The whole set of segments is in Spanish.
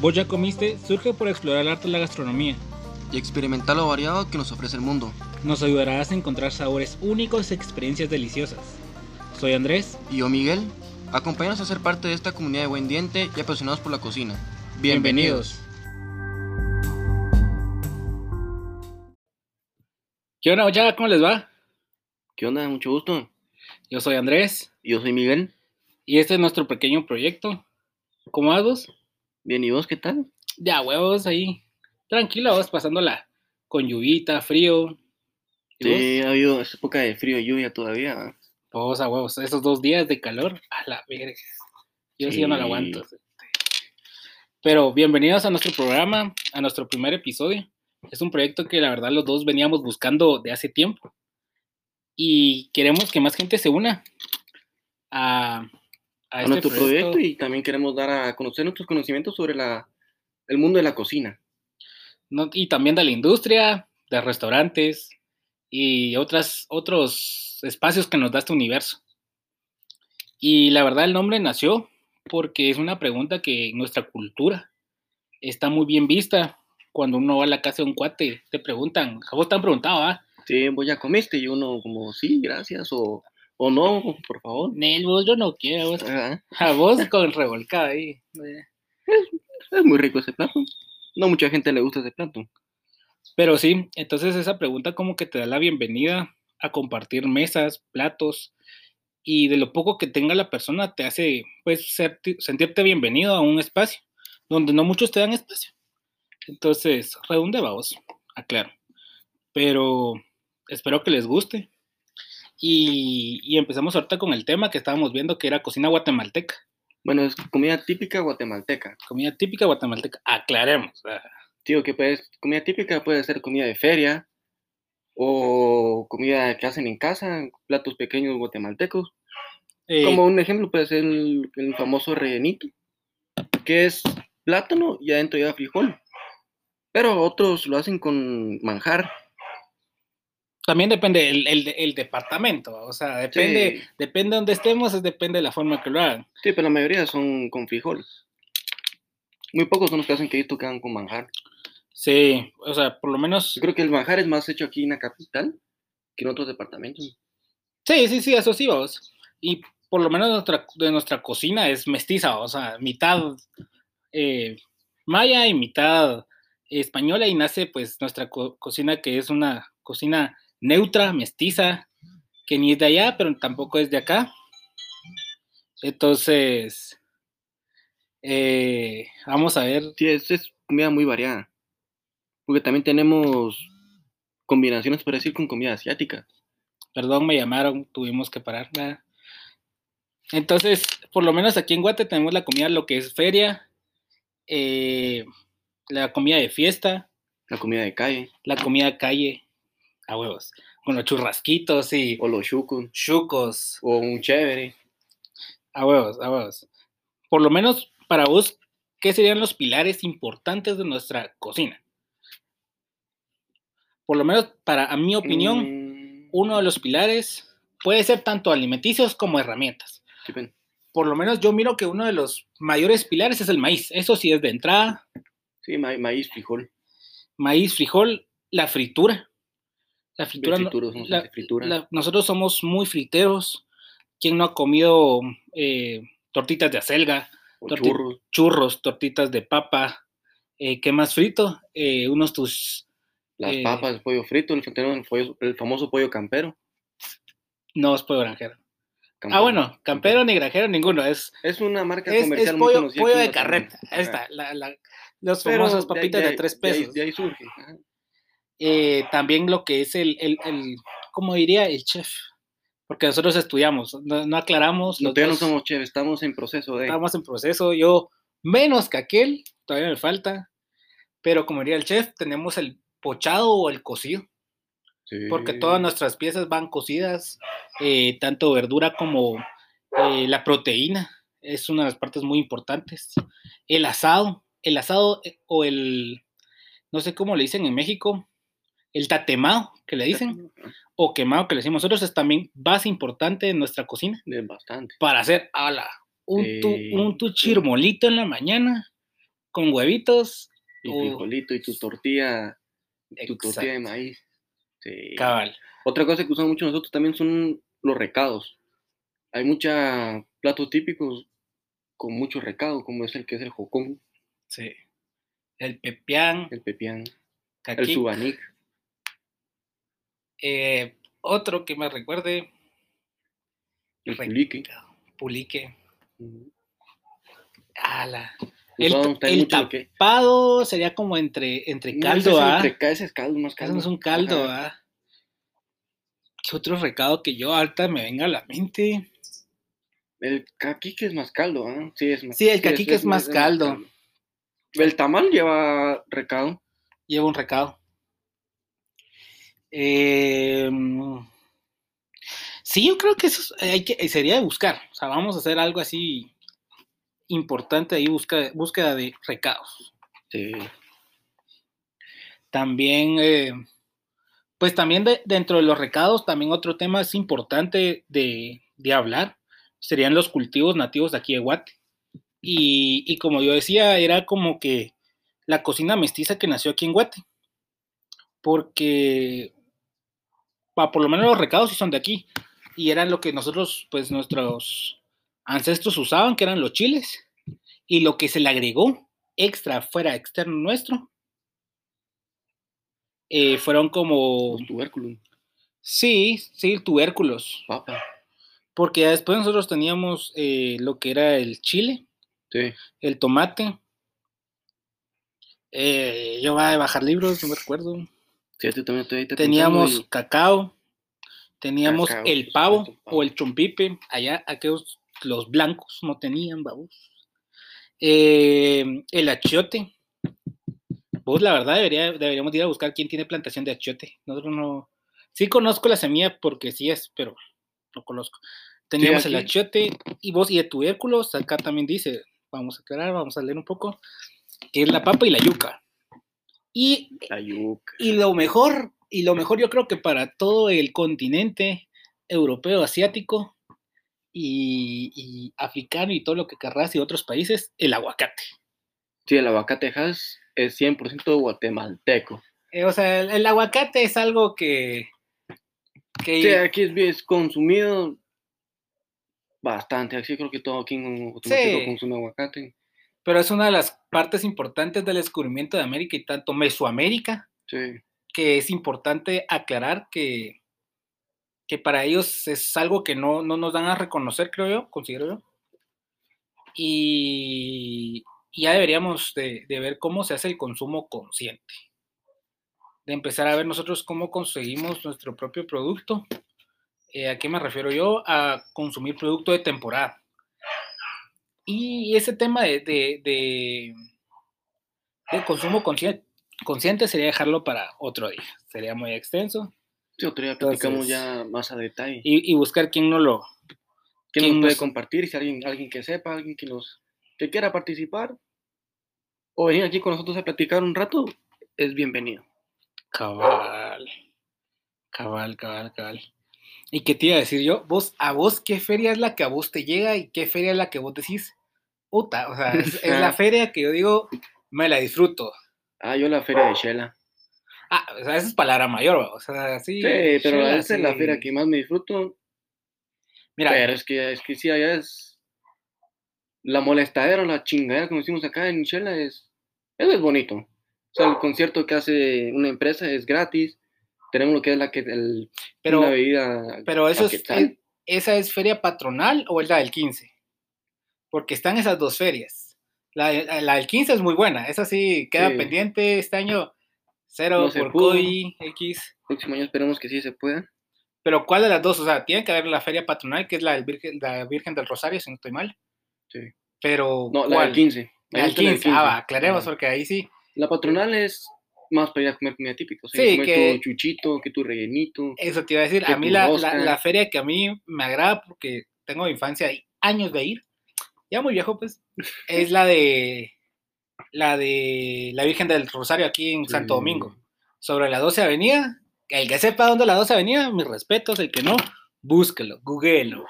Vos ya comiste surge por explorar el arte de la gastronomía. y experimentar lo variado que nos ofrece el mundo. Nos ayudarás a encontrar sabores únicos y experiencias deliciosas. Soy Andrés. Y yo, Miguel, acompáñanos a ser parte de esta comunidad de buen diente y apasionados por la cocina. ¿Qué onda, muchachos? ¿Cómo les va? ¿Qué onda? Mucho gusto. Yo soy Andrés Y Yo soy Miguel. y este es nuestro pequeño proyecto. ¿Cómo vas vos? Bien, ¿y vos qué tal? Ya, huevos, ahí. Tranquilo, vos pasándola con lluvita, frío. ¿Y Sí, ha habido esta época de frío y lluvia todavía. ¿va? vos? A huevos, esos dos días de calor, a la verga. Yo sí, no la aguanto. Pero bienvenidos a nuestro programa, a nuestro primer episodio. Es un proyecto que la verdad los dos veníamos buscando de hace tiempo. Y queremos que más gente se una a, a este nuestro proyecto y también queremos dar a conocer nuestros conocimientos sobre la, el mundo de la cocina. ¿no? y también de la industria, de restaurantes y otras, otros espacios que nos da este universo. Y la verdad el nombre nació porque es una pregunta que en nuestra cultura está muy bien vista. Cuando uno va a la casa de un cuate, te preguntan, a vos te han preguntado, ¿ah? Sí, vos ya comiste y uno como, sí, gracias, o, o no, por favor. Nel, vos yo no quiero, vos. A vos con revolcada ahí. Es muy rico ese plato. No mucha gente le gusta ese plato. Pero sí, entonces esa pregunta como que te da la bienvenida a compartir mesas, platos y de lo poco que tenga la persona te hace pues ser- sentirte bienvenido a un espacio donde no muchos te dan espacio. Entonces, redonde vamos, aclaro. Pero espero que les guste. Y, y empezamos ahorita con el tema que estábamos viendo que era cocina guatemalteca. Bueno, es comida típica guatemalteca. Comida típica guatemalteca. Aclaremos. ah, Tío, que puede, comida típica puede ser comida de feria o comida que hacen en casa, platos pequeños guatemaltecos. eh, Como un ejemplo puede ser el, el famoso rellenito, que es plátano y adentro lleva frijol. Pero otros lo hacen con manjar. También depende el, el, el departamento, o sea, depende, Sí. depende de donde estemos, es depende de la forma que lo hagan. Sí, pero la mayoría son con frijol. Muy pocos son los que hacen que quedan con manjar. Sí, o sea, por lo menos, Yo creo que el manjar es más hecho aquí en la capital que en otros departamentos. sí, sí, sí, eso sí, vamos. Y por lo menos nuestra, de nuestra cocina es mestiza, o sea, mitad eh, maya y mitad española y nace pues nuestra co- cocina que es una cocina neutra, mestiza, que ni es de allá, pero tampoco es de acá. Entonces, eh, vamos a ver Sí, es, es comida muy variada. Porque también tenemos combinaciones, por decir, con comida asiática. Perdón, me llamaron, tuvimos que parar. nada. Entonces, por lo menos aquí en Guate tenemos la comida, lo que es feria, eh, la comida de fiesta, La comida de calle, la comida de calle, a huevos, con los churrasquitos y o los chucos, chucos, o un chévere. a huevos, a huevos. Por lo menos para vos, ¿qué serían los pilares importantes de nuestra cocina? Por lo menos para, a mi opinión, Mm, uno de los pilares puede ser tanto alimenticios como herramientas. por lo menos yo miro que uno de los mayores pilares es el maíz. Eso sí es de entrada, Sí, ma- maíz, frijol. maíz, frijol, la fritura. La fritura, frituros, la- la- nosotros somos muy friteros. ¿Quién no ha comido eh, tortitas de acelga, torti- churros. churros, tortitas de papa? Eh, ¿Qué más frito? Eh, unos tus... Las papas, el pollo frito, el, el, pollo- el famoso pollo campero. No, es pollo granjero. Ah, bueno, campero ni granjero, ninguno. Es, Es una marca es, comercial es muy pollo, conocida pollo de carreta. Ahí está, la- la- los famosos de ahí- papitas de, tres de ahí- pesos. De ahí, surge. ajá. Eh, también lo que es el, el, el, ¿cómo diría? El chef. Porque nosotros estudiamos, no, no aclaramos. No, todavía no somos chefs, estamos en proceso de. Estamos en proceso, yo menos que aquel, todavía me falta. Pero como diría el chef, tenemos el pochado o el cocido, porque todas nuestras piezas van cocidas, eh, tanto verdura como eh, la proteína, es una de las partes muy importantes. El asado, el asado eh, o el, no sé cómo le dicen en México, el tatemado, que le dicen, o quemado, que le decimos nosotros, es también base importante en nuestra cocina bastante. para hacer ala, un, tu, Sí, un tu chirmolito en la mañana con huevitos. Y o- frijolito y tu tortilla, tu tortilla de maíz. Sí. Cabal. Otra cosa que usamos mucho nosotros también son los recados. Hay muchos platos típicos con mucho recado, como es el que es el jocón, Sí. El pepián, el pepián, el subanic. Eh, otro que me recuerde, El Re- pulique. pulique. El, Usamos también el tapado sería como entre, entre No, caldo, ese es ¿ah? entre caldo, más Eso caldo. no es un caldo, Ajá. ¿ah? ¿Qué otro recado que yo ahorita me venga a la mente? El caquique es más caldo, ¿ah? Sí, es más Sí, el caquique es más caldo. El tamal lleva recado. Lleva un recado. Eh, sí, yo creo que eso es- hay que, sería de buscar. O sea, vamos a hacer algo así importante ahí, busca, búsqueda de recados. Sí. También, eh, pues también de- dentro de los recados, también otro tema es importante de, de hablar, serían los cultivos nativos de aquí de Guate. Y, y como yo decía, era como que la cocina mestiza que nació aquí en Guate. Porque, por lo menos los recados sí son de aquí. Y eran lo que nosotros, pues nuestros ancestros usaban, que eran los chiles. Y lo que se le agregó extra, fuera externo nuestro, eh, fueron como, Los tubérculos, sí, sí, tubérculos. papa. Porque después nosotros teníamos eh, lo que era el chile, Sí. el tomate. eh, yo voy a bajar libros, no me recuerdo. Sí, también estoy ahorita Teníamos cacao, teníamos Cacao, el pavo o el chompipe. Allá, aquellos, los blancos no tenían, babos. Eh, el achiote. Vos, la verdad, debería, deberíamos ir a buscar quién tiene plantación de achiote. Nosotros no. Sí conozco la semilla porque sí es, pero no conozco. Teníamos el achiote y vos, y de tubérculos, acá también dice, vamos a aclarar, vamos a leer un poco, que es la papa y la yuca. Y y lo mejor, y lo mejor yo creo que para todo el continente europeo, asiático y, y africano y todo lo que querrás y otros países, el aguacate. Sí, el aguacate Hass es 100% guatemalteco. Eh, o sea, el, el aguacate es algo que... que Sí, aquí es, es consumido bastante. Aquí creo que todo aquí en Guatemala Sí. consume aguacate. Pero es una de las partes importantes del descubrimiento de América y tanto Mesoamérica, Sí. que es importante aclarar que, que para ellos es algo que no, no nos dan a reconocer, creo yo, considero yo. Y, y ya deberíamos de, de ver cómo se hace el consumo consciente. De empezar a ver nosotros cómo conseguimos nuestro propio producto. Eh, ¿A qué me refiero yo? A consumir producto de temporada. Y ese tema de, de, de- de consumo consciente, consciente sería dejarlo para otro día. Sería muy extenso. Sí, otro día platicamos ya más a detalle. Y, y buscar quién no lo... ¿Quién quién nos puede nos- compartir? Si alguien, alguien que sepa, alguien que nos que quiera participar o venir aquí con nosotros a platicar un rato, es bienvenido. Cabal. Cabal, cabal, cabal. ¿Y qué te iba a decir yo? Vos, a vos, ¿qué feria es la que a vos te llega y qué feria es la que vos decís? Puta, o sea, es, es la feria que yo digo, me la disfruto. Ah, yo la feria de Shela. Ah, o sea, esa es palabra mayor, ¿va? o sea, sí. Sí, pero chela, esa es la feria que más me disfruto. Mira, Pero es que, es que sí, allá es. La molestadera, la chingadera que nos hicimos acá en Shela es. Eso es bonito. O sea, el concierto que hace una empresa es gratis. Tenemos lo que es la que. El, pero, una bebida. pero eso es- ¿esa es feria patronal o es la del 15? Porque están esas dos ferias. La, de- la del 15 es muy buena, esa sí queda Sí. pendiente este año. Cero No por. COI, X. Próximo año esperemos que sí se pueda. Pero ¿cuál de las dos? O sea, tiene que haber la feria patronal, que es la, del Virgen, la Virgen del Rosario, si no estoy mal. Sí. Pero, No, la ¿cuál? del 15. La del está la del 15. Ah, va, 15. aclaremos, porque ahí sí. La patronal es más para ir a comer comida típica. O sea, Sí, comer que- tu chuchito, que tu rellenito. Eso te iba a decir. A mí la, la, la feria que a mí me agrada, porque tengo infancia y años de ir, ya muy viejo, pues, es la de la de la Virgen del Rosario aquí en Santo. Domingo, sobre la 12 Avenida. El que sepa dónde es la 12 Avenida, mis respetos. El que no, búsquelo, googlelo.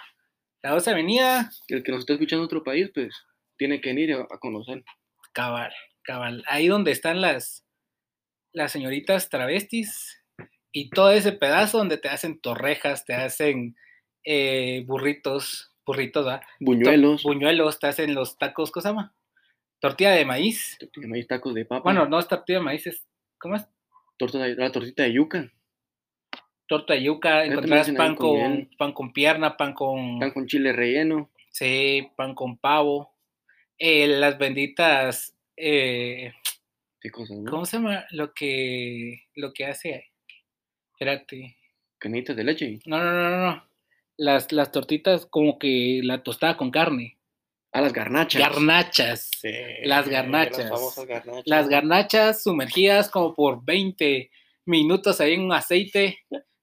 La 12 Avenida, El que nos está escuchando en otro país, pues tiene que venir a, a conocer. cabal. cabal. Ahí donde están las, las señoritas travestis y todo ese pedazo donde te hacen torrejas, te hacen eh, burritos, burritos, ¿va? Buñuelos. Buñuelos, te hacen los tacos, ¿cómo se llama? Tortilla de maíz. Tortilla de maíz, tacos de papa. Bueno, no es tortilla de maíz, es, ¿cómo es? torta de- la tortita de yuca. Torta de yuca, encontrarás pan con pan con pierna, pan con, Pan con chile relleno. sí, pan con pavo, eh, las benditas, eh, Qué cosas, ¿no? ¿cómo se llama? Lo que, lo que hace, espérate, Canitas de leche. no, no, no, no, no, las, las tortitas como que la tostada con carne, Ah, las garnachas. garnachas, Sí, Las garnachas. Las famosas garnachas. las garnachas sumergidas como por 20 minutos ahí en un aceite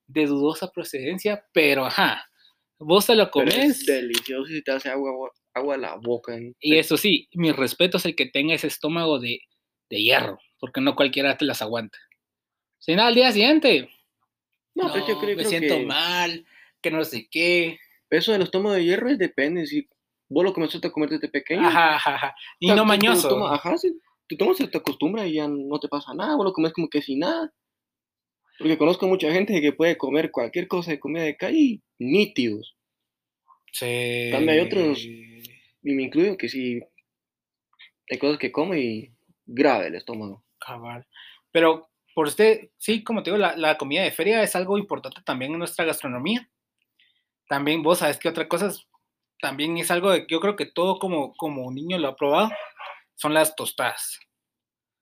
de dudosa procedencia, pero ajá, vos te lo Pero es comes delicioso y te hace agua, agua, a la boca. ¿eh? y eso sí, mi respeto es el que tenga ese estómago de, de hierro, porque no cualquiera te las aguanta. Si no, al día siguiente, No, pero yo creo, me creo siento que mal, que no sé qué, eso del estómago de hierro es depende. Si vos lo comenzaste a comer desde pequeño. ajá, ajá, ajá, y o sea, no tú- tú mañoso. tomas- ajá, sí. Tú tomas, se te acostumbra y ya no te pasa nada. Vos lo comes como que sin nada. Porque conozco mucha gente que puede comer cualquier cosa de comida de calle y nítidos. Sí. También hay otros- Y me incluyo que sí. Hay cosas que como y grave el estómago. Cabal. Pero por usted, sí, como te digo, la, la comida de feria es algo importante también en nuestra gastronomía. También vos sabes que otra cosa es- también es algo de yo creo que todo como, como niño lo ha probado, son las tostadas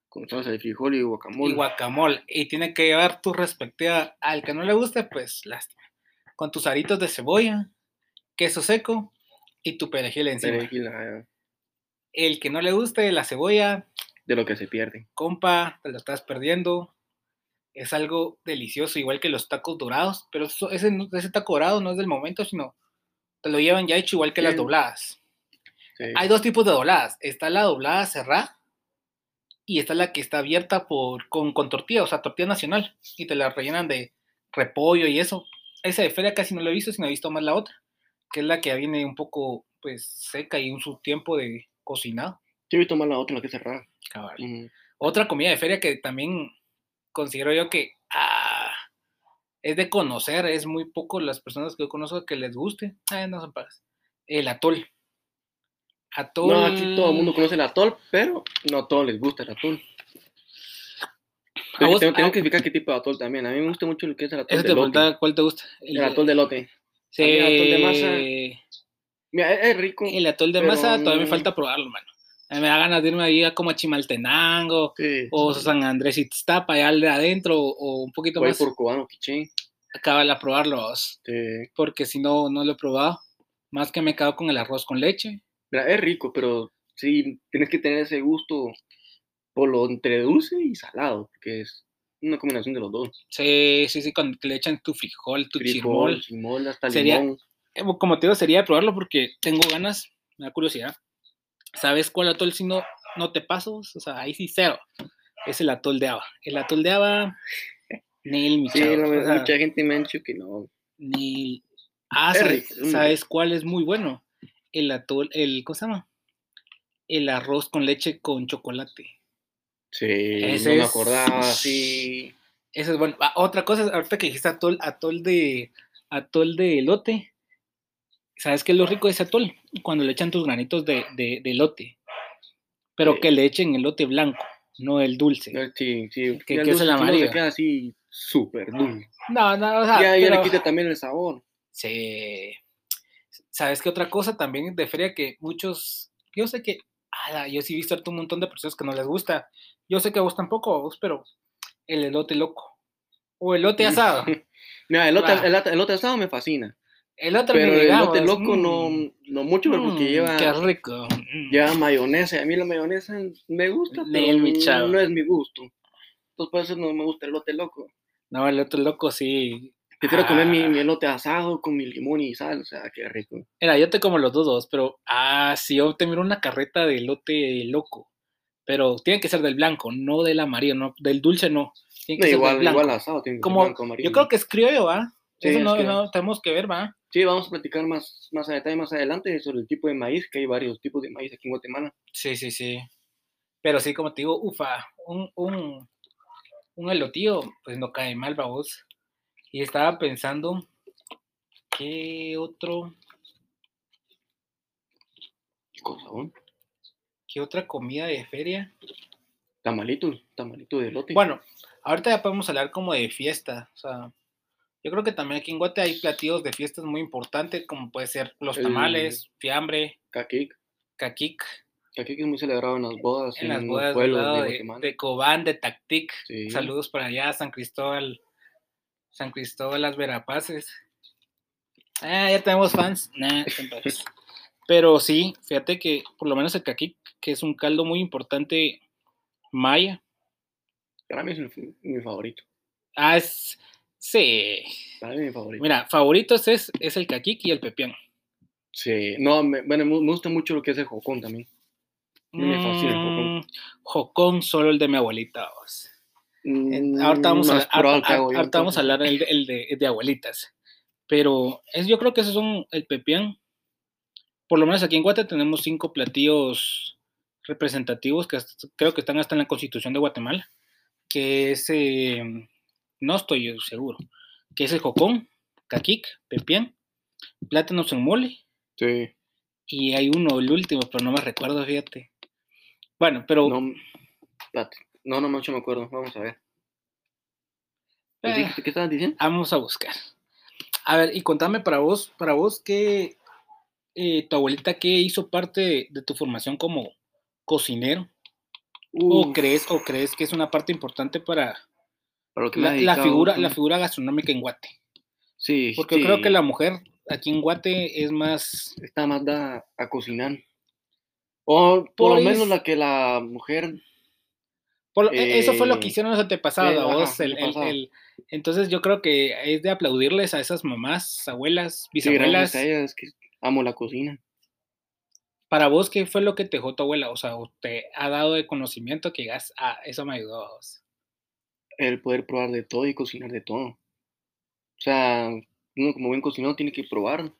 Con salsa de frijol y guacamole. y guacamole. Y tiene que llevar tu respectiva, al que no le guste, pues lástima. Con tus aritos de cebolla, queso seco y tu perejil encima. Perejil, ajá, El que no le guste la cebolla, de lo que se pierde. compa, te lo estás perdiendo. Es algo delicioso, igual que los tacos dorados, pero eso- ese, ese taco dorado no es del momento, sino te lo llevan ya hecho igual que las dobladas. Sí. Hay dos tipos de dobladas. Está la doblada cerrada y está la que está abierta por, con, con tortilla, o sea, tortilla nacional, y te la rellenan de repollo y eso. Esa de feria casi no lo he visto, sino he visto más la otra, que es la que viene un poco pues seca y un su tiempo de cocinado. Yo he visto más la otra, la que es cerrada. Cabal. Otra comida de feria que también considero yo que ah, es de conocer, es muy poco las personas que yo conozco que les guste. Ah, no son pagas. El atol. Atol. No, aquí todo el mundo conoce el atol, pero no a todos les gusta el atol. Vos- tengo, tengo a- que explicar qué tipo de atol también. A mí me gusta mucho lo que es el atol Eso de te lote. cuál te gusta. El atol de lote. sí, el atol de masa- Mira, es, es rico. el atol de masa todavía me falta probarlo, mano. Mí me da ganas de irme ahí a como a Chimaltenango Sí. o San Andrés Itztapa, allá de adentro o un poquito Voy más por cubano, quiché. acaba a probarlos. Sí. porque si no, no lo he probado. Más que me quedado con el arroz con leche. Mira, es rico, pero sí tienes que tener ese gusto por lo entre dulce y salado, porque es una combinación de los dos. Sí, sí, sí, cuando le echan tu frijol, tu Frijol, chirmol. chimol, hasta Sería- limón. Eh, Como te digo, sería probarlo porque tengo ganas, me da curiosidad. ¿Sabes cuál atol si no, no te paso? O sea, ahí sí cero. Es el atol de haba. El atol de haba, ni el mi Sí, no o sea, mucha gente me ha dicho que no. ni... Ah, Es ¿sabes, ¿sabes cuál es muy bueno? El atol, el, ¿cómo se llama? El arroz con leche con chocolate. Sí, Ese no me es- acordaba así. Eso es bueno. Ah, otra cosa, ahorita que dijiste atol, atol de atol de elote. ¿Sabes qué es lo rico de ese atol? Cuando le echan tus granitos de, de, de elote. Pero Sí. que le echen elote blanco, no el dulce. Eh, Sí, sí. Que- que es el amarillo. Se queda así súper dulce. No, no, o sea, ya, ya pero- le quita también el sabor. Sí. ¿Sabes qué otra cosa también de feria que muchos, yo sé que, ala, yo sí he visto un montón de personas que no les gusta. Yo sé que a vos tampoco, a vos, pero el elote loco. O elote asado. Mira, el el, el otro asado me fascina. El otro Pero el digamos, lote loco no, mm, no mucho, pero porque mm, lleva, Qué rico. mm. lleva mayonesa. A mí la mayonesa me gusta, Ni pero el mi chavo. no es mi gusto. Entonces por eso no me gusta el lote loco. No, el otro loco sí. Prefiero comer mi, Ah. mi elote asado con mi limón y sal. O sea, qué rico. Mira, yo te como los dos, dos, pero ah, sí, yo te miro una carreta de elote loco. Pero tiene que ser del blanco, no del amarillo, no, del dulce no. Tiene que No, ser igual, del blanco. igual asado. Tiene que ser Como, blanco, amarillo. yo creo que es criollo, ¿va? Sí, Eso es no, no tenemos que ver, ¿va? Sí, vamos a platicar más, más a detalle más adelante sobre el tipo de maíz, que hay varios tipos de maíz aquí en Guatemala. Sí, sí, sí. Pero sí, como te digo, ufa, un, un, un elotío, pues no cae mal, vos. Y estaba pensando, ¿qué otro? ¿Qué cosa? ¿Qué otra comida de feria? Tamalito, tamalito de elote. Bueno, ahorita ya podemos hablar como de fiesta. O sea, yo creo que también aquí en Guate hay platillos de fiestas muy importantes, como puede ser los tamales, fiambre, Caquic. caquic, Caquic es muy celebrado en las bodas. en las los bodas pueblos de, Guatemala. de Cobán, de Tactic. Sí. Saludos para allá, San Cristóbal, San Cristóbal, las Verapaces. Ah, ya tenemos fans. Nah. Pero sí, fíjate que por lo menos el caquic, que es un caldo muy importante maya. Para mí es mi, mi favorito. Ah, es. Sí. Para mí es mi favorito. Mira, favoritos es, es el caquic y el pepián. Sí. No, me, bueno, me gusta mucho lo que es el jocón también. Me fascina el jocón. Mm, Jocón, solo el de mi abuelita. vos. En- Mm, ahorita vamos, a, que ahorita- yo, vamos a hablar el, de- el de, el de abuelitas. Pero es, yo creo que esos son el pepián. Por lo menos aquí en Guate tenemos cinco platillos representativos que hasta- creo que están hasta en la Constitución de Guatemala. Que es, eh, no estoy yo seguro, que es el jocón, caquic, pepián, plátanos en mole Sí. y hay uno, el último, pero no me recuerdo, fíjate. Bueno, pero No, no, no mucho me acuerdo. Vamos a ver. Eh, ¿Qué, estabas diciendo? vamos a buscar. A ver, y contame para vos, para vos, ¿qué, eh, tu abuelita, qué hizo parte de, de tu formación como cocinero? ¿O crees, ¿O crees que es una parte importante para para lo que me la, figura, la figura gastronómica en Guate? Sí, Porque yo creo sí, que la mujer aquí en Guate es más... Está más dada a cocinar. O por lo menos la que la mujer. por lo- e- eso fue lo que Eh, hicieron los antepasados, sí, vos, el- el- el- entonces yo creo que es de aplaudirles a esas mamás, abuelas, Sí, bisabuelas. gracias a ella, es que amo la cocina. Para vos, ¿qué fue lo que te dejó tu abuela? O sea, te ha dado de conocimiento que digas, ah, eso me ayudó a vos. El poder probar de todo y cocinar de todo. O sea, uno como buen cocinero tiene que probar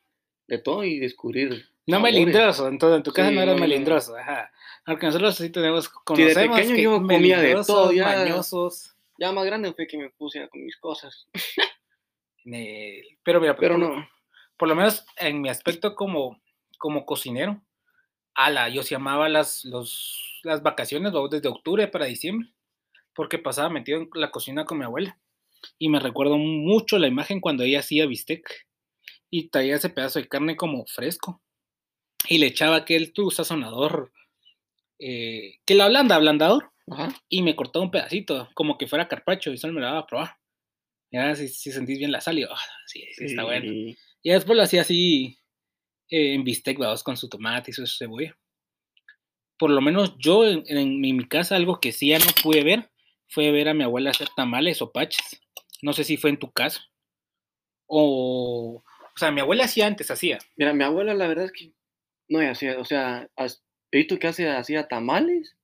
de todo y descubrir. No sabores. melindroso, entonces en tu casa Sí, no eras no, melindroso, ajá. Porque nosotros sí tenemos, Sí, de conocemos pequeño que yo comía de todo, ya- mañosos, Ya más grande fue que me puse a con mis cosas. pero mira, Pero por, no. por lo menos en mi aspecto como, como cocinero, ala, yo sí amaba las, los, las vacaciones, desde octubre para diciembre, porque pasaba metido en la cocina con mi abuela. Y me recuerdo mucho la imagen cuando ella hacía bistec y traía ese pedazo de carne como fresco y le echaba aquel tu sazonador, eh, que la blanda, ablandador, Ajá. y me cortaba un pedacito, como que fuera carpacho, y solo me lo daba a probar. Ya, si, si sentís bien la sal, y "Ah, sí, sí, está bueno. Y- después lo hacía así eh, en bistec, vamos, con su tomate y su cebolla. Por lo menos yo en, mi casa algo que sí ya no pude ver fue ver a mi abuela hacer tamales o paches. No sé si fue en tu caso. O, o sea, mi abuela hacía antes, hacía. Mira, mi abuela la verdad es que no hacía, o sea, he visto que hace, hacía tamales,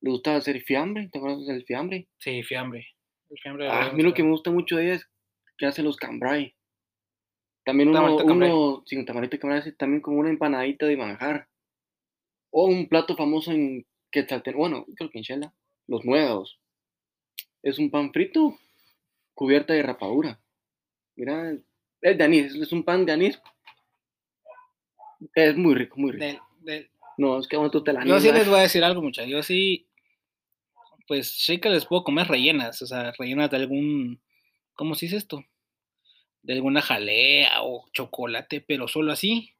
le gustaba hacer fiambre, ¿te acuerdas del fiambre? Sí, fiambre. El fiambre Ah, a mí lo que me gusta mucho de ella es que hace los cambray. También uno, uno, sí, un cambray hace también como una empanadita de manjar. O un plato famoso en Quetzaltenango, bueno, creo que en Shela, los nuevos. Es un pan frito cubierta de rapadura. Mira, es de anís, es un pan de anís. Es muy rico, muy rico. del- del- No, es que bueno, tú te la Yo sí les voy a decir algo, muchachos. Yo sí, pues sí que les puedo comer rellenas, o sea, rellenas de algún, ¿cómo se dice esto? De alguna jalea o chocolate, pero solo así.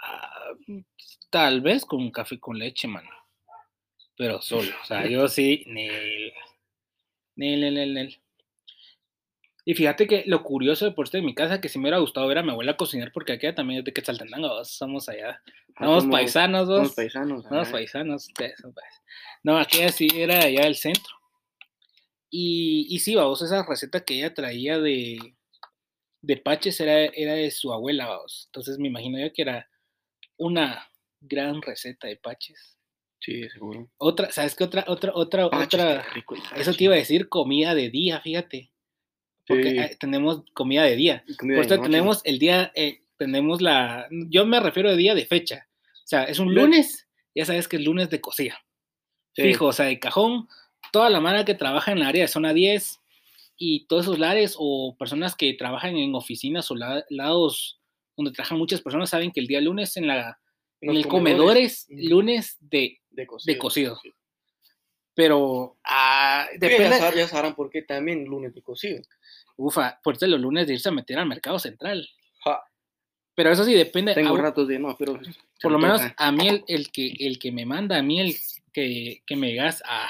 ah, tal vez con un café con leche, mano. Pero solo, o sea, yo sí, nel, nel, nel, nel, nel. Y fíjate que lo curioso de por este de mi casa, que si me hubiera gustado ver a mi abuela cocinar, porque aquí también es de Quetzaltenango, vos, somos allá. Ah, Somos somos- paisanos, Somos vos. paisanos. No, ajá. paisanos, ustedes son paisanos. No, aquí así era allá del centro. Y, y sí, vamos, esa receta que ella traía de, de paches era, era de su abuela. Entonces me imagino yo que era una gran receta de paches. Sí, seguro. Otra, ¿sabes qué? Otra, otra, otra, Paches, otra. rico Eso te iba a decir comida de día, fíjate. Porque Sí. eh, tenemos comida de día. Comida Por eso tenemos el día, eh, tenemos la, yo me refiero de día de fecha. O sea, es un lunes, ya sabes que es lunes de cocida. Sí. Fijo, o sea, de cajón, toda la mano que trabaja en el área de zona 10 y todos esos lares o personas que trabajan en oficinas o la- lados donde trabajan muchas personas saben que el día lunes en, la, en, los el comedor es Ujú. lunes de, de cocido. de cocido. Sí. pero ah, Sí, depende. Ya, sab- ya sabrán por qué también lunes de cocido. Ufa, por eso los lunes de irse a meter al mercado central. Ja, Pero eso sí depende. tengo a- ratos de no, pero. por lo menos a mí el, el que, el que me manda, a mí el que, que me digas a...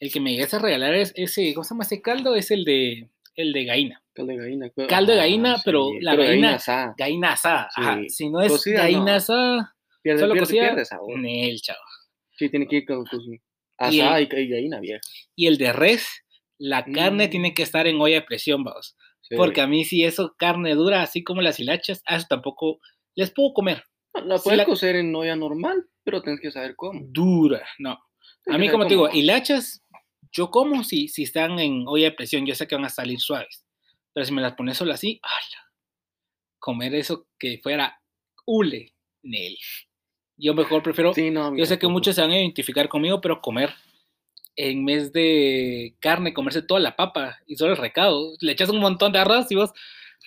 El que me digas a regalar es ese, ¿cómo se llama ese caldo? Es el de, el de gallina. Caldo de gallina. pero- Caldo de ah, gallina, pero la pero gallina- asada. Gallina asada. ajá. Sí. Si no es Cocida, gallina no. asada, Pierde, solo pierde, cocida, pierde sabor. Nel, chavo. Sí, tiene que ir con, con su Y asada el- y, gallina vieja. Y el de res, la carne Mm. tiene que estar en olla de presión, vamos. Sí. Porque a mí si eso carne dura, así como las hilachas, a eso tampoco les puedo comer. La puedes la- cocer en olla normal, pero tienes que saber cómo. Dura, no. Tienes A mí, como te digo, hilachas, yo como si, si están en olla de presión, yo sé que van a salir suaves. Pero si me las pones solo así, ¡ala! comer eso que fuera hule, Nel. Yo mejor prefiero, Sí, no, yo sé que muchos se van a identificar conmigo, pero comer en vez de carne, comerse toda la papa y solo el recado. Le echas un montón de arroz y vos,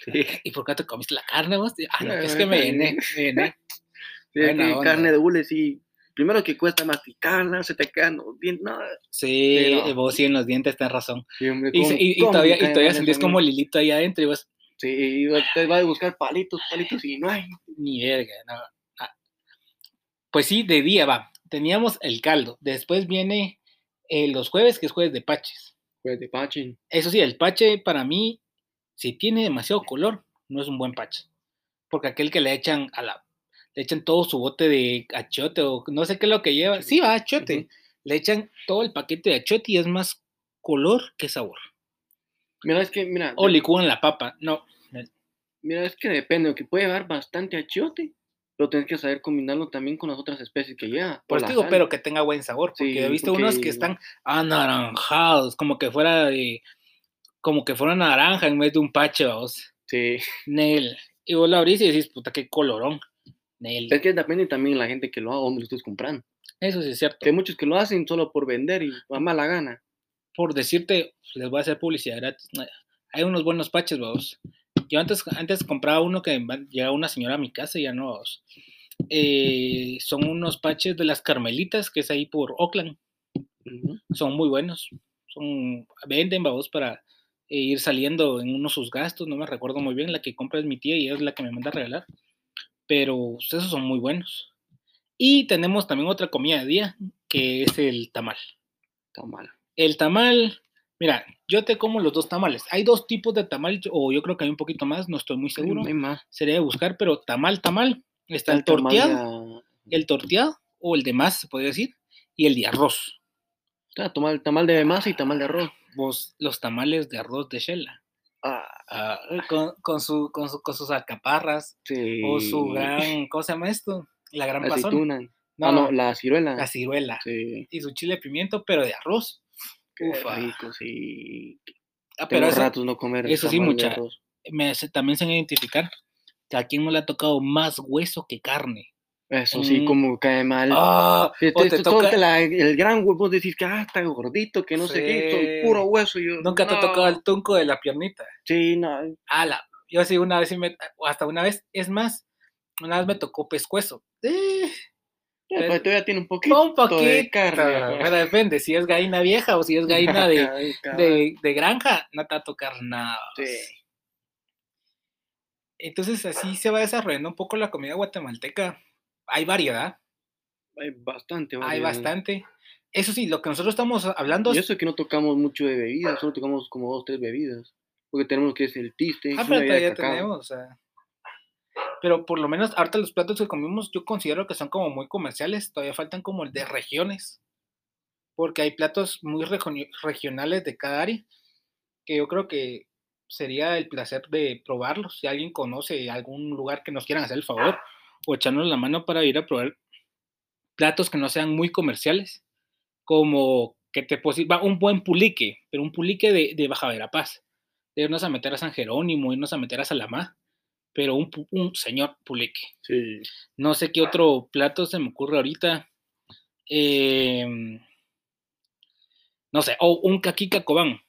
Sí, ¿y por qué te comiste la carne vos? Ah, no, Eh, es que me llené, me llené. sí, Buena carne de hule, sí. Primero que cuesta masticarla, se te quedan los dientes. No, Sí, no. vos sí en los dientes tenés razón. sí, hombre, Y, ¿cómo- se- y- y cómo me todavía, y todavía sentís como? Lilito ahí adentro y vos, Sí, y te va a buscar palitos, palitos y no hay. ni verga, no. Pues sí, de día va. Teníamos el caldo. Después viene eh, los jueves, que es jueves de paches. Pues de pachín. Eso sí, el pache para mí, si tiene demasiado color, no es un buen pache. Porque aquel que le echan a la, le echan todo su bote de achote o no sé qué es lo que lleva. Sí, va, achote. Ujú. Le echan todo el paquete de achote y es más color que sabor. Mira, es que, mira, O licúan la papa. No, mira, es que depende, que puede llevar bastante achiote, pero tienes que saber combinarlo también con las otras especies que lleva. Por eso la digo, pero que tenga buen sabor, porque Sí, he visto unos que porque- están anaranjados, como que fuera de, como que fuera naranja en vez de un pache, vamos. Sí, Nel. Y vos lo abrís y decís, puta, qué colorón. Nel. es que depende también de la gente que lo haga, donde lo estés comprando. Eso sí es cierto. Que hay muchos que lo hacen solo por vender y a mala gana. Por decirte, les voy a hacer publicidad gratis. Hay unos buenos paches, vamos. Yo antes, antes compraba uno que llegaba una señora a mi casa y ya no. Eh, son unos paches de las Carmelitas, que es ahí por Oakland. Son muy buenos. Son, venden, vamos, para eh, ir saliendo en unos sus gastos. No me recuerdo muy bien. La que compra es mi tía y es la que me manda a regalar. Pero esos son muy buenos. Y tenemos también otra comida de día, que es el tamal. Está mal. El tamal, mira, yo te como los dos tamales. Hay dos tipos de tamal, o yo creo que hay un poquito más, no estoy muy seguro. No hay más. Sería de buscar, pero tamal, tamal. Está el, tamal torteado, de- el torteado, o el de más, se podría decir, y el de arroz. Ah, tamal, tamal de masa y tamal de arroz. Vos, los tamales de arroz de Shela. Ah, Ah, con, con, su, con, su- con sus alcaparras sí. o su gran, ¿cómo se llama esto? La gran pasón. aceituna. No, ah, no, la ciruela. la ciruela. Sí. Y su chile de pimiento, pero de arroz. Qué Ufa. rico, sí. Ah, Pero eso, ratos no comer eso sí, mucha- me también se identificar que a quien no le ha tocado más hueso que carne. Eso sí, Mm. como cae mal. Ah, te- toca la- el gran huevo, vos decís que ah, está gordito, que no sé qué, son puro hueso. Yo, Nunca te ha tocado el tunco de la piernita. Sí, no. Ala, yo sí una vez, sí me, o hasta una vez, es más, una vez me tocó pescuezo. Eh, Ya, Eh, pues todavía tiene un poquito, un poquito, de carne. pero depende, si es gallina vieja o si es gallina de, de, de granja, no te va a tocar nada. Sí. Entonces así se va desarrollando un poco la comida guatemalteca. Hay variedad, Hay bastante. hay variedad. bastante. Eso sí, lo que nosotros estamos hablando Y es... eso que no tocamos mucho de bebidas, solo tocamos como dos, tres bebidas. Porque tenemos que es el tiste. Ah, pero todavía tenemos, o sea. Pero por lo menos ahorita los platos que comimos yo considero que son como muy comerciales, todavía faltan como el de regiones, porque hay platos muy regionales de cada área, que yo creo que sería el placer de probarlos. Si alguien conoce algún lugar que nos quieran hacer el favor o echarnos la mano para ir a probar platos que no sean muy comerciales, como que te posi- va un buen pulique, pero un pulique de, de Baja Verapaz, de irnos a meter a San Jerónimo, irnos a meter a Salamá, pero un, señor pulique. Sí. No sé qué otro plato se me ocurre ahorita. em, no sé, o un caquica cobán.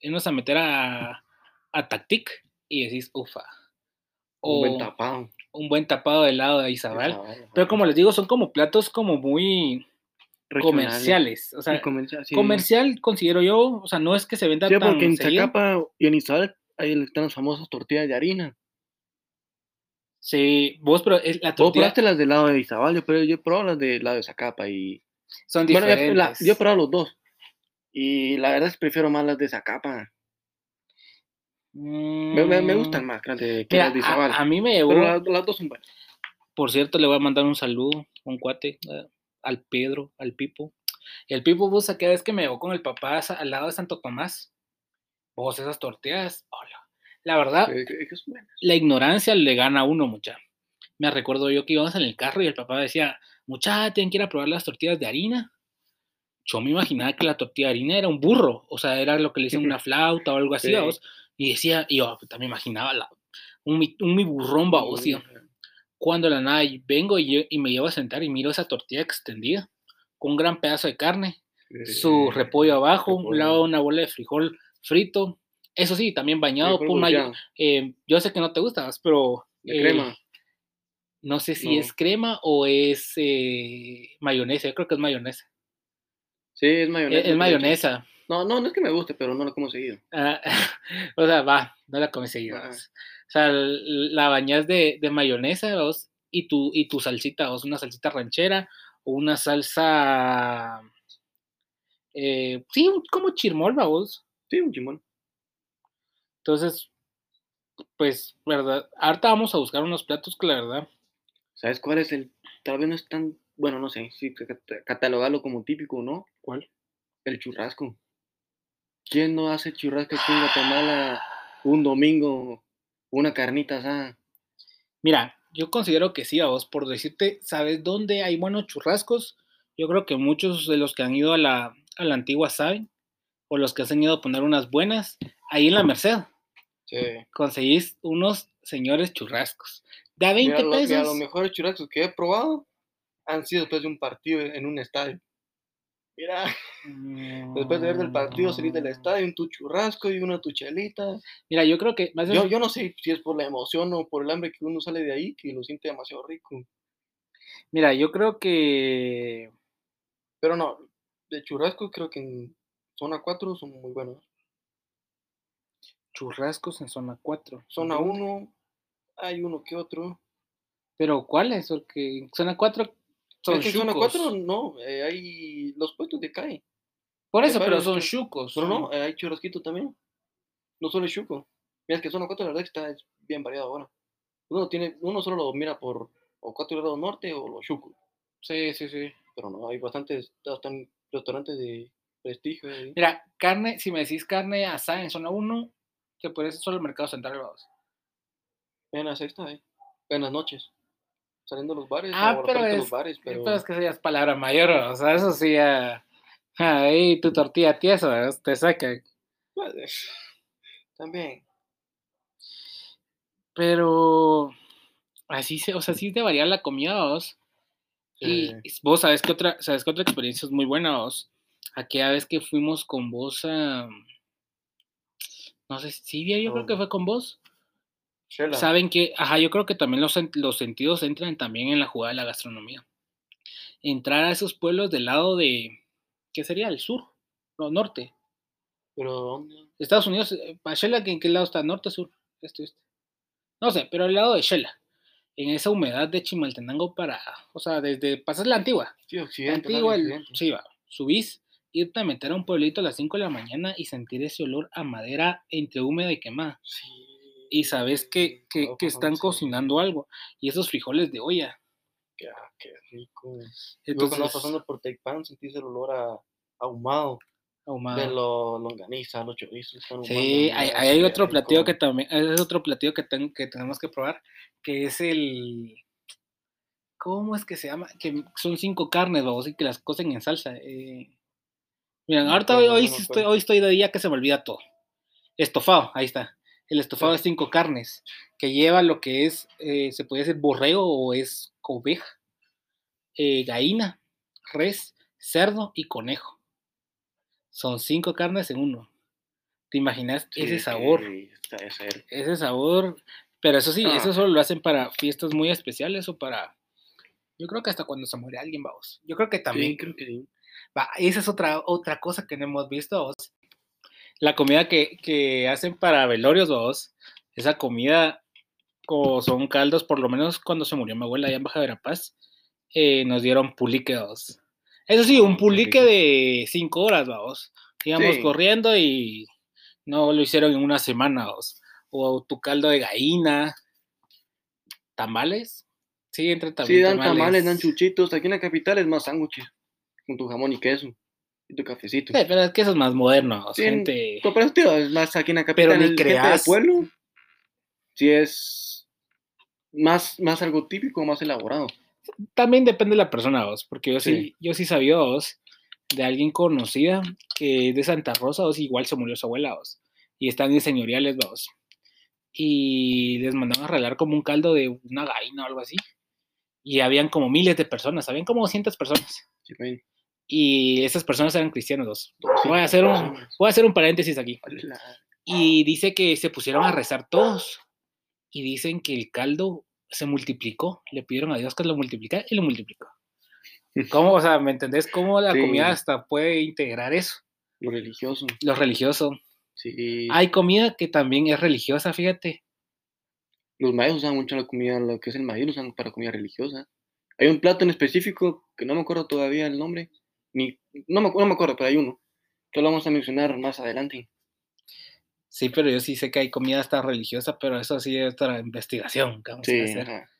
Irnos a meter a, a Tactic y decís, ufa. Un buen O tapado. un buen tapado de helado de Isabel. Isabel, Pero como les digo, son como platos como muy Regionales. comerciales. O sea, comercial, sí. comercial considero yo, o sea, no es que se venda Sí, tan porque en seguido. Zacapa y en Isabel ahí están las famosas tortillas de harina. Sí, vos, pero es la Vos tortilla probaste las del lado de Izabal, yo, pero yo he probado las del lado de Zacapa y... son Bueno, diferentes. la- yo he probado los dos. Y la verdad es que prefiero más las de Zacapa. Me, me- me gustan Mm, más que las de, que mira, las de a, Izabal. a mí me llevó, Pero las, las dos son buenas. por cierto, le voy a mandar un saludo un cuate, eh, al Pedro, al Pipo. El Pipo, vos, aquella vez que me llevó con el papá al lado de Santo Tomás, vos, esas tortillas, hola. La verdad, Que- que- la ignorancia le gana a uno, mucha. Me recuerdo yo que íbamos en el carro y el papá decía, mucha, tienen que ir a probar las tortillas de harina. Yo me imaginaba que la tortilla de harina era un burro, o sea, era lo que le dicen una flauta o algo así, Sí. Y decía, y yo también imaginaba la, un, mi, un mi burrón, vamos, tío. Cuando la nada vengo y, yo- y me llevo a sentar y miro esa tortilla extendida, con un gran pedazo de carne, su repollo abajo, un repollo. lado una bola de frijol frito. Eso sí, también bañado por mayo. eh, yo sé que no te gusta, pero de eh, crema. no sé si No. es crema o es eh, mayonesa. Yo creo que es mayonesa. Sí, es Es, mayonesa. es mayonesa. No, no, no es que me guste, pero no lo como seguido. Ah, o sea, va, no la comes seguido. O sea, la bañas de, de mayonesa vos, y, tu, y tu salsita, vos, una salsita ranchera o una salsa. eh, sí, como chirmol, vos. Sí, un chimón. Entonces, pues, ¿verdad? Ahorita vamos a buscar unos platos que la verdad. ¿Sabes cuál es el? Tal vez no es tan, bueno, no sé, sí, ca- ca- catalogarlo como típico, ¿no? ¿Cuál? El churrasco. ¿Quién no hace churrasco aquí en Guatemala un domingo, una carnita asada? Mira, yo considero que sí, a vos, por decirte, ¿sabes dónde hay buenos churrascos? Yo creo que muchos de los que han ido a la, a la antigua saben, o los que se han ido a poner unas buenas, ahí en la Merced, Sí. conseguís unos señores churrascos. De a 20 Mira, lo- mira, pesos. los mejores churrascos que he probado han sido después de un partido en un estadio. Mira, después de ver del partido, salir del estadio, un tu churrasco y una tu chelita. Mira, yo creo que más Yo, bien- yo no sé si es por la emoción o por el hambre que uno sale de ahí, que lo siente demasiado rico. mira, yo creo que Pero no, de churrasco creo que en zona 4 son muy buenos. Churrascos en zona 4. Zona 1, hay uno que otro. Pero ¿cuáles? Porque en zona 4 son es que zona chucos. 4 no, eh, hay los puestos de cae. Por eso, pero son chucos. Pero no, eh, hay churrasquito también. No solo es chuco. Mira, es que zona 4 la verdad que está es bien variado ahora. Uno, tiene, uno solo lo mira por o 4 grados norte o los chucos. Sí, sí, sí. Pero no, hay bastantes, están restaurantes de prestigio. Mira, carne, si me decís carne asada en zona 1, te puedes solo el mercado central, vamos. En la sexta, eh. En las noches. Saliendo de los bares. Ah, o pero es, los bares, pero... pero es que es palabra mayor, o sea, eso sí. Ahí tu tortilla tiesa, te saca. Pues, También. Pero así se, o sea, sí te varía la comida, vos. Y Sí. vos sabes que otra, sabes que otra experiencia es muy buena, vos. Aquella vez que fuimos con vos a... No sé, Silvia, yo creo que Oh. fue con vos. Chela. Saben que, ajá, yo creo que también los, los sentidos entran también en la jugada de la gastronomía. Entrar a esos pueblos del lado de, ¿qué sería? El sur, no, norte. Pero ¿dónde? Estados Unidos, eh, ¿para Shela ¿en qué lado está? ¿Norte, sur? Este, este. No sé, pero al lado de Shela. En esa humedad de Chimaltenango para, o sea, desde, pasas la antigua. Sí, La occidente. antigua, largo el- sí, va, subís, irte a meter a un pueblito a las 5 de la mañana y sentir ese olor a madera entre húmeda y quemada. Sí. Y sabes que, que, que están sí. cocinando algo. Y esos frijoles de olla. Qué, qué rico. Entonces, vas pasando por Taipan sentís el olor a ahumado ahumado. de los longanizas, los chorizos. Sí, hay, hay otro platillo rico. que también, es otro platillo que, ten- que tenemos que probar, que es el, ¿cómo es que se llama? Que son cinco carnes, vamos, y que las cocen en salsa. Eh, miren, ahorita hoy, hoy estoy, hoy estoy de día que se me olvida todo. Estofado, ahí está. El estofado Sí. de cinco carnes, que lleva lo que es, eh, se puede decir borrego o es oveja, eh, gallina, res, cerdo y conejo. Son cinco carnes en uno. ¿Te imaginas Sí, ese sabor? Ese sabor. Pero eso sí, Ah. eso solo lo hacen para fiestas muy especiales o para. Yo creo que hasta cuando se muere alguien, vamos. Yo creo que también. Sí, creo que sí. Va, esa es otra, otra cosa que no hemos visto, vos. La comida que, que hacen para velorios, vos. Esa comida, como son caldos, por lo menos cuando se murió mi abuela allá en Baja Verapaz, eh, nos dieron pulique, vos. Eso sí, un Ah, pulique de cinco horas, vamos. Íbamos Sí. corriendo y no lo hicieron en una semana, vos. O tu caldo de gallina. ¿Tamales? Sí, entre Sí, también dan tamales, dan chuchitos. Aquí en la capital es más sándwiches. Con tu jamón y queso. Y tu cafecito. Sí, pero es que eso es más moderno, Sí, gente. No, pero tío, es más aquí en la Pero capital. ni el gente del creas. pueblo. Sí es más, más algo típico, más elaborado. También depende de la persona, vos, porque yo sí, Sí. yo sí sabía, vos, de alguien conocida que es de Santa Rosa, vos, igual se murió su abuela, vos, y están en señoriales, vos, y les mandaron a arreglar como un caldo de una gallina o algo así, y habían como miles de personas, habían como 200 personas, Sí, ven. Y esas personas eran cristianos, Voy a hacer un, voy a hacer un paréntesis aquí. Y dice que se pusieron a rezar todos. Y dicen que el caldo se multiplicó. Le pidieron a Dios que lo multiplicara y lo multiplicó. ¿Cómo? O sea, ¿me entendés cómo la Sí. comida hasta puede integrar eso? Lo religioso. Lo religioso. Sí. Hay comida que también es religiosa, fíjate. Los mayas usan mucho la comida, lo que es el maíz, lo usan para comida religiosa. Hay un plato en específico que no me acuerdo todavía el nombre. Ni, no, me, no me acuerdo, pero hay uno. Que lo vamos a mencionar más adelante. Sí, pero yo sí sé que hay comida hasta religiosa, pero eso sí es otra investigación que vamos a Sí, hacer. ajá.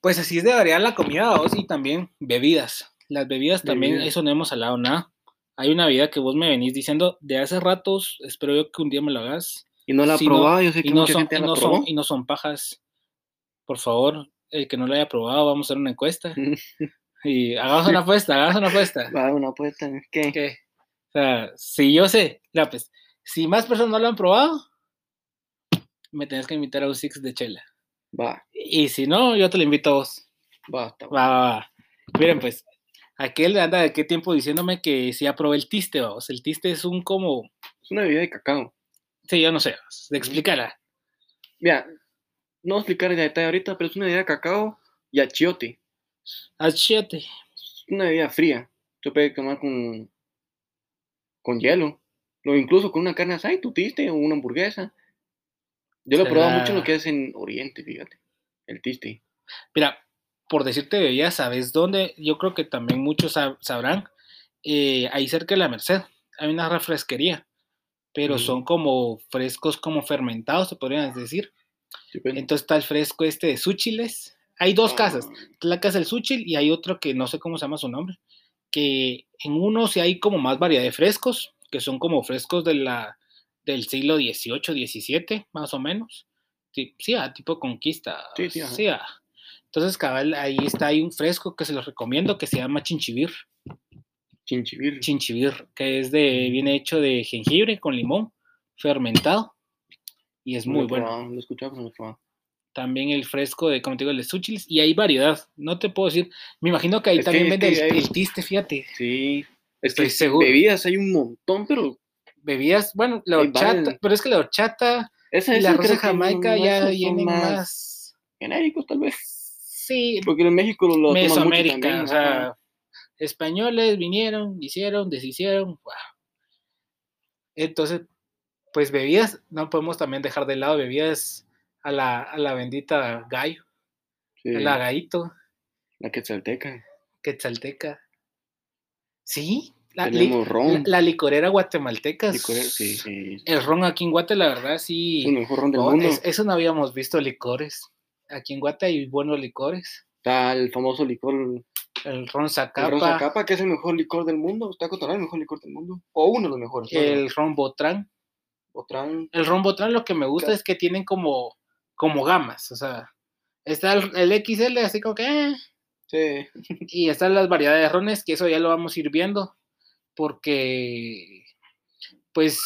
Pues así es de variar la comida, vos, y también bebidas. Las bebidas también, Bebidas. eso no hemos hablado nada. Hay una bebida que vos me venís diciendo de hace ratos, espero yo que un día me lo hagas. Y no la he Si no- probado, yo sé que y no, mucha son, gente y, la no probó. son, y no son pajas. Por favor, el que no lo haya probado, vamos a hacer una encuesta. y hagamos una apuesta, hagamos una apuesta. Va, una apuesta. ¿Qué? ¿Qué? O sea, si yo sé, ya pues, si más personas no lo han probado, me tenés que invitar a un six de chela. Va, Y si no, yo te lo invito a vos. basta. Va, va, va. Miren, pues, aquel anda de qué tiempo diciéndome que si ya probé el tiste, vamos. El tiste es un como. Es una bebida de cacao. Sí, yo no sé, explícala. Mira, no voy a explicar en detalle ahorita, pero es una bebida de cacao y achiote. Achete. Es una bebida fría. Se puede tomar con, con hielo. O incluso con una carne asada tu tiste o una hamburguesa. Yo lo he probado mucho en lo que es en Oriente, fíjate. El tiste. Mira, por decirte bebidas, ¿sabes dónde? Yo creo que también muchos sab- sabrán. eh, ahí cerca de la Merced hay una refresquería, pero son como frescos, como fermentados, se podrían decir. Sí, pues. Entonces está el fresco este de Súchiles. Hay dos casas. Ah, la casa del Suchil y hay otro que no sé cómo se llama su nombre, que en uno sí hay como más variedad de frescos, que son como frescos de la, del siglo XVIII, XVII, más o menos. Sí, sí, ah, tipo conquista. Sí, sí, ah. Entonces, cabal, ahí está, hay un fresco que se los recomiendo que se llama chinchivir, Chinchivir. chinchivir, que es de, viene hecho de jengibre con limón fermentado y es muy he bueno. probado, Lo probado. También el fresco de, como te digo, el de Suchilis, y hay variedad. No te puedo decir. Me imagino que ahí Es también que el, hay- el tiste, fíjate. Sí. Es Estoy seguro. bebidas hay un montón, pero Bebidas, bueno, la horchata, pero es que la horchata esa y la esa rosa jamaica ya vienen más más. genéricos, tal vez. Sí, Porque en México lo, lo toman mucho Mesoamérica, también. o sea, españoles vinieron, hicieron, deshicieron. wow. Entonces, pues bebidas, no podemos también dejar de lado bebidas a la, a la bendita gallo, Sí, a la gallito. la quetzalteca. Quetzalteca. Sí, la, Tenemos ron. la licorera guatemalteca. sí, sí. El ron aquí en Guate, la verdad, sí. Es el mejor ron del no, mundo. es- eso no habíamos visto licores. Aquí en Guate hay buenos licores. Está el famoso licor, el El ron ron Zacapa, Zacapa, que es el mejor licor del mundo. Está considerado el mejor licor del mundo. O uno de los mejores. ¿no? el ron Botrán. Otra. El ron Botrán lo que me gusta es que tienen como, como gamas. O sea, está el, el XL así como que... eh, Sí. y están las variedades de rones, que eso ya lo vamos a ir viendo. Porque, pues,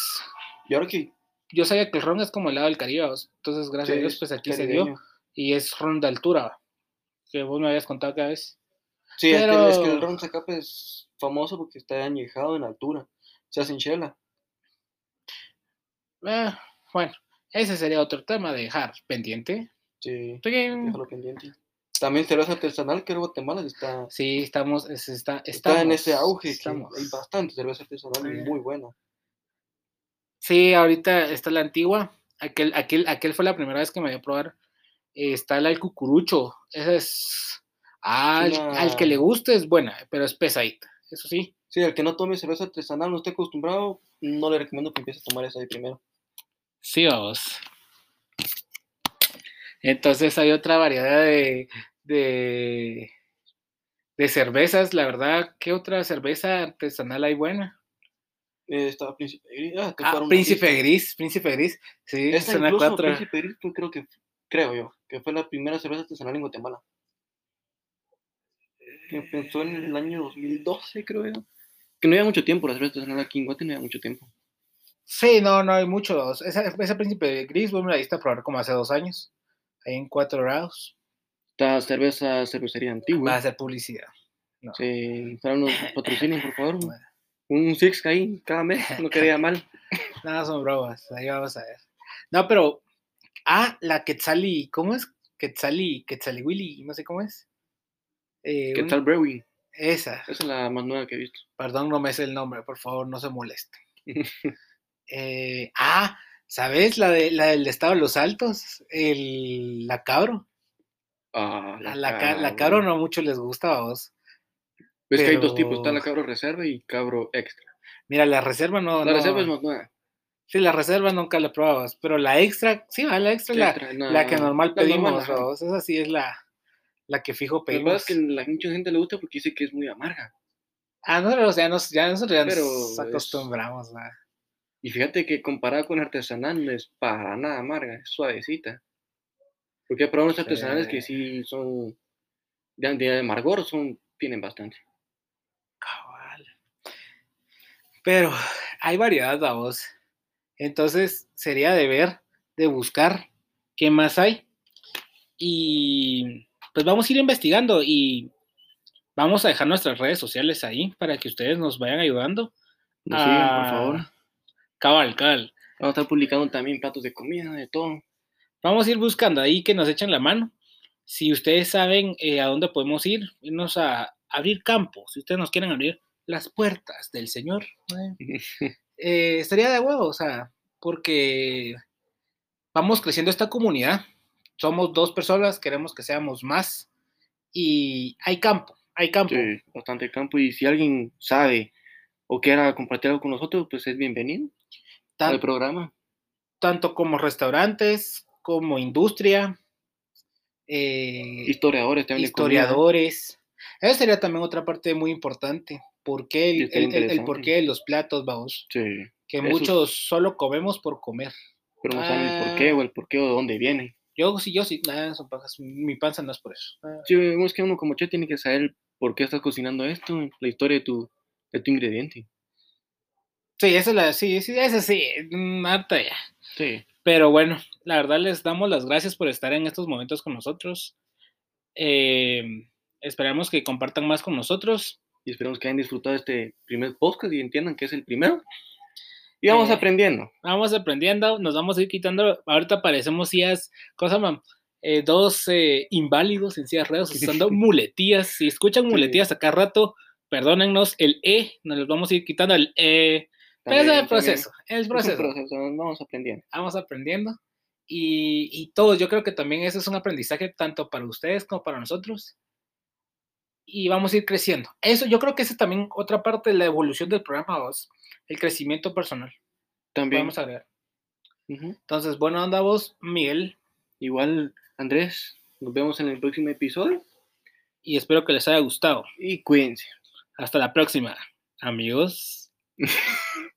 Y ahora que. yo sabía que el ron es como el lado del Caribe, entonces gracias a Dios es pues aquí se dio y es ron de altura, que vos me habías contado cada vez. Sí, es que- Pero- es que el ron Zacapa es famoso porque está añejado en altura. Se hace en chela. Eh, bueno, ese sería otro tema de dejar pendiente. Sí, déjalo pendiente. También cerveza artesanal, que en Guatemala está, sí, estamos, es- está, está en estamos, ese auge. estamos. hay bastante cerveza artesanal y Eh. muy buena. Sí, ahorita está la antigua. Aquel, aquel, aquel fue la primera vez que me voy a probar. Eh, está la del cucurucho. Esa es. Ah, al, Una- al que le guste es buena, pero es pesadita. Eso sí. Sí, el que no tome cerveza artesanal, no esté acostumbrado, no le recomiendo que empiece a tomar esa de primero. Sí, vamos. Entonces hay otra variedad de, de, de cervezas. La verdad, ¿qué otra cerveza artesanal hay buena? Eh, estaba Príncipe Gris. Ah, Ah, Príncipe. Gris, Príncipe Gris. Sí, Esta incluso cuatro. Príncipe Gris fue- creo que, creo yo, que fue la primera cerveza artesanal en Guatemala. Que empezó en el año 2012, creo yo. Que no había mucho tiempo, la cerveza artesanal aquí en Guatemala no había mucho tiempo. Sí, no, no hay muchos. Esa, esa Príncipe Gris, vos me la diste a probar como hace dos años. Ahí en cuatro grados. Esta cerveza, cervecería Va a antigua. hacer publicidad. No. Sí, para unos patrocinios, por favor. Bueno. Un six ahí cada mes, no quería mal. Nada, son bromas. Ahí vamos a ver. No, pero. Ah, la Quetzali. ¿Cómo es? Quetzali, Quetzali Willy, no sé cómo es. Eh, ¿Qué un- Brewing? Esa. Esa es la más nueva que he visto. Perdón, no me sé el nombre, por favor, no se molesten. Eh, ah, ¿sabes? La, de, la del estado de los altos. El, la cabro. Ah, la, la cabro no mucho les gusta a vos. Ves que hay dos tipos, está la cabro reserva y cabro extra. Mira, la reserva no. La no- reserva es más nueva. Sí, la reserva nunca la probabas, pero la extra, sí, va, la extra, Sí, la, no, la que normal pedimos, vamos, esa sí es la, la que fijo Lo que pedimos. pasa es que la mucha gente le gusta porque dice que es muy amarga. Ah, nosotros ya nos, ya nosotros ya nos es- acostumbramos. va. Y fíjate que comparada con artesanal no es para nada amarga, es suavecita. Porque he probado unas artesanales que sí son de, de amargor, son, tienen bastante. Cabal. Pero hay variedad, vamos. Entonces sería de ver, de buscar qué más hay. Y pues vamos a ir investigando y vamos a dejar nuestras redes sociales ahí para que ustedes nos vayan ayudando. Nos sigan, por favor. Cabal, cabal. Vamos a estar publicando también platos de comida, de todo. Vamos a ir buscando ahí que nos echen la mano. Si ustedes saben eh, a dónde podemos ir, irnos a abrir campo. Si ustedes nos quieren abrir las puertas del Señor, eh, eh, estaría de huevo, o sea, porque vamos creciendo esta comunidad. Somos dos personas, queremos que seamos más y hay campo, hay campo. Sí, bastante campo. Y si alguien sabe o quiera compartir algo con nosotros, pues es bienvenido Tan- programa. tanto como restaurantes, como industria, eh, Historiadores también historiadores. Esa sería también otra parte muy importante. ¿Por qué el, el- el- el interesante. porqué de los platos, vamos? Sí, Que Eso- muchos solo comemos por comer. pero no saben el por qué o el por qué o de dónde viene. Yo sí, yo sí, nada, son pajas. Mi panza no es por eso. Ah, Sí, es que uno como chef tiene que saber por qué estás cocinando esto, la historia de tu, de tu ingrediente. Sí, esa es la, sí, sí, esa sí, mm, harta ya. Sí. Pero bueno, la verdad les damos las gracias por estar en estos momentos con nosotros. Eh, esperamos que compartan más con nosotros. Y esperamos que hayan disfrutado este primer podcast y entiendan que es el primero. Y vamos Eh, aprendiendo. Vamos aprendiendo, nos vamos a ir quitando. Ahorita parecemos sillas, cosa, mam, eh, dos eh, inválidos en sillas ruedas usando muletillas. Si escuchan Sí. muletillas acá rato, perdónennos, el E, nos los vamos a ir quitando el E. Pero es el proceso, el también es un proceso. proceso, vamos aprendiendo. Vamos aprendiendo. Y, y todos, yo creo que también eso es un aprendizaje tanto para ustedes como para nosotros. Y vamos a ir creciendo. Eso, yo creo que esa es también otra parte de la evolución del programa, vos, el crecimiento personal. También. Vamos a ver. Entonces, buena onda vos, Miguel, Igual, Andrés, nos vemos en el próximo episodio y espero que les haya gustado. y cuídense. Hasta la próxima, amigos.